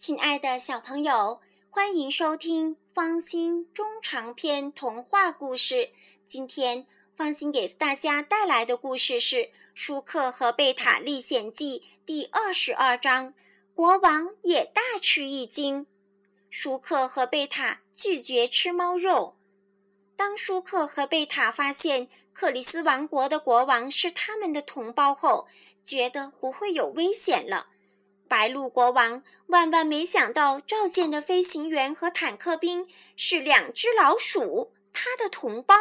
亲爱的小朋友，欢迎收听方心中长篇童话故事。今天方心给大家带来的故事是《舒克和贝塔历险记》第二十二章。国王也大吃一惊。舒克和贝塔拒绝吃猫肉。当舒克和贝塔发现克里斯王国的国王是他们的同胞后，觉得不会有危险了。白鹿国王万万没想到，召见的飞行员和坦克兵是两只老鼠，他的同胞。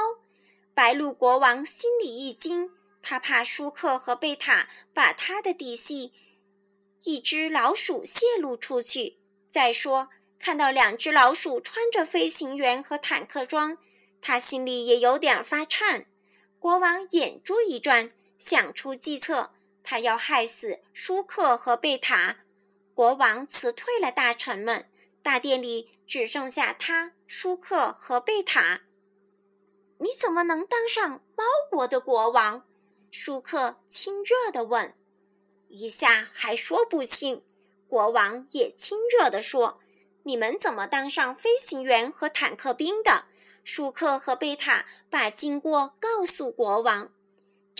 白鹿国王心里一惊，他怕舒克和贝塔把他的底细一只老鼠泄露出去。再说，看到两只老鼠穿着飞行员和坦克装，他心里也有点发颤。国王眼珠一转，想出计策。他要害死舒克和贝塔，国王辞退了大臣们，大殿里只剩下他、舒克和贝塔。你怎么能当上猫国的国王？舒克亲热地问。一下还说不清，国王也亲热地说：“你们怎么当上飞行员和坦克兵的？”舒克和贝塔把经过告诉国王。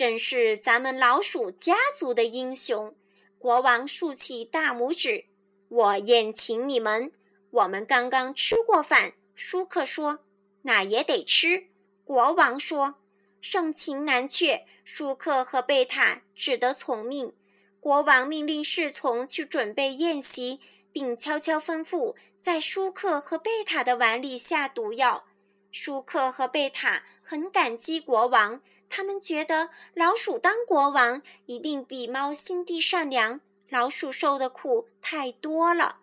真是咱们老鼠家族的英雄！国王竖起大拇指，我宴请你们。我们刚刚吃过饭。舒克说：“那也得吃。”国王说：“盛情难却。”舒克和贝塔只得从命。国王命令侍从去准备宴席，并悄悄吩咐在舒克和贝塔的碗里下毒药。舒克和贝塔很感激国王。他们觉得老鼠当国王一定比猫心地善良，老鼠受的苦太多了。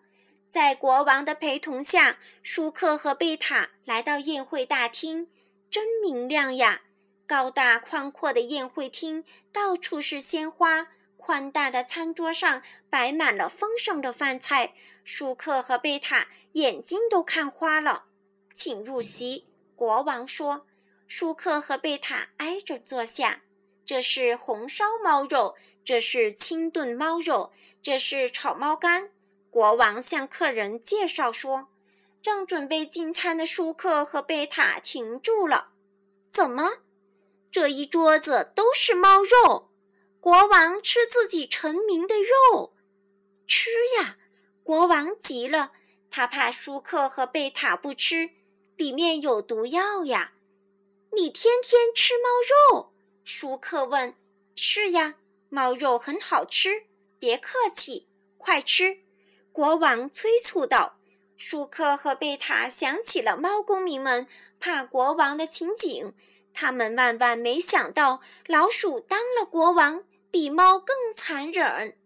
在国王的陪同下，舒克和贝塔来到宴会大厅，真明亮呀！高大宽阔的宴会厅，到处是鲜花，宽大的餐桌上摆满了丰盛的饭菜。舒克和贝塔眼睛都看花了。请入席，国王说。舒克和贝塔挨着坐下。这是红烧猫肉，这是清炖猫肉，这是炒猫肝。国王向客人介绍说：“正准备进餐的舒克和贝塔停住了。怎么，这一桌子都是猫肉？国王吃自己臣民的肉？吃呀！”国王急了，他怕舒克和贝塔不吃，里面有毒药呀。你天天吃猫肉？舒克问。是呀，猫肉很好吃。别客气，快吃！国王催促道。舒克和贝塔想起了猫公民们怕国王的情景，他们万万没想到老鼠当了国王比猫更残忍。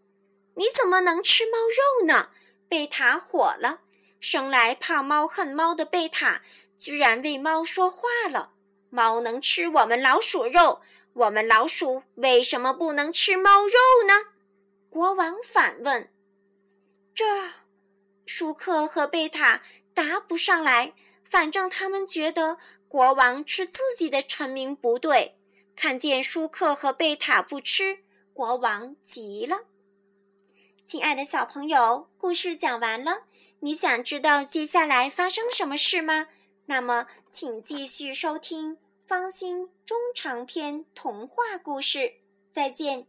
你怎么能吃猫肉呢？贝塔火了。生来怕猫恨猫的贝塔，居然为猫说话了。猫能吃我们老鼠肉，我们老鼠为什么不能吃猫肉呢？国王反问。这，舒克和贝塔答不上来。反正他们觉得国王吃自己的臣民不对。看见舒克和贝塔不吃，国王急了。亲爱的小朋友，故事讲完了，你想知道接下来发生什么事吗？那么，请继续收听方心中长篇童话故事。再见。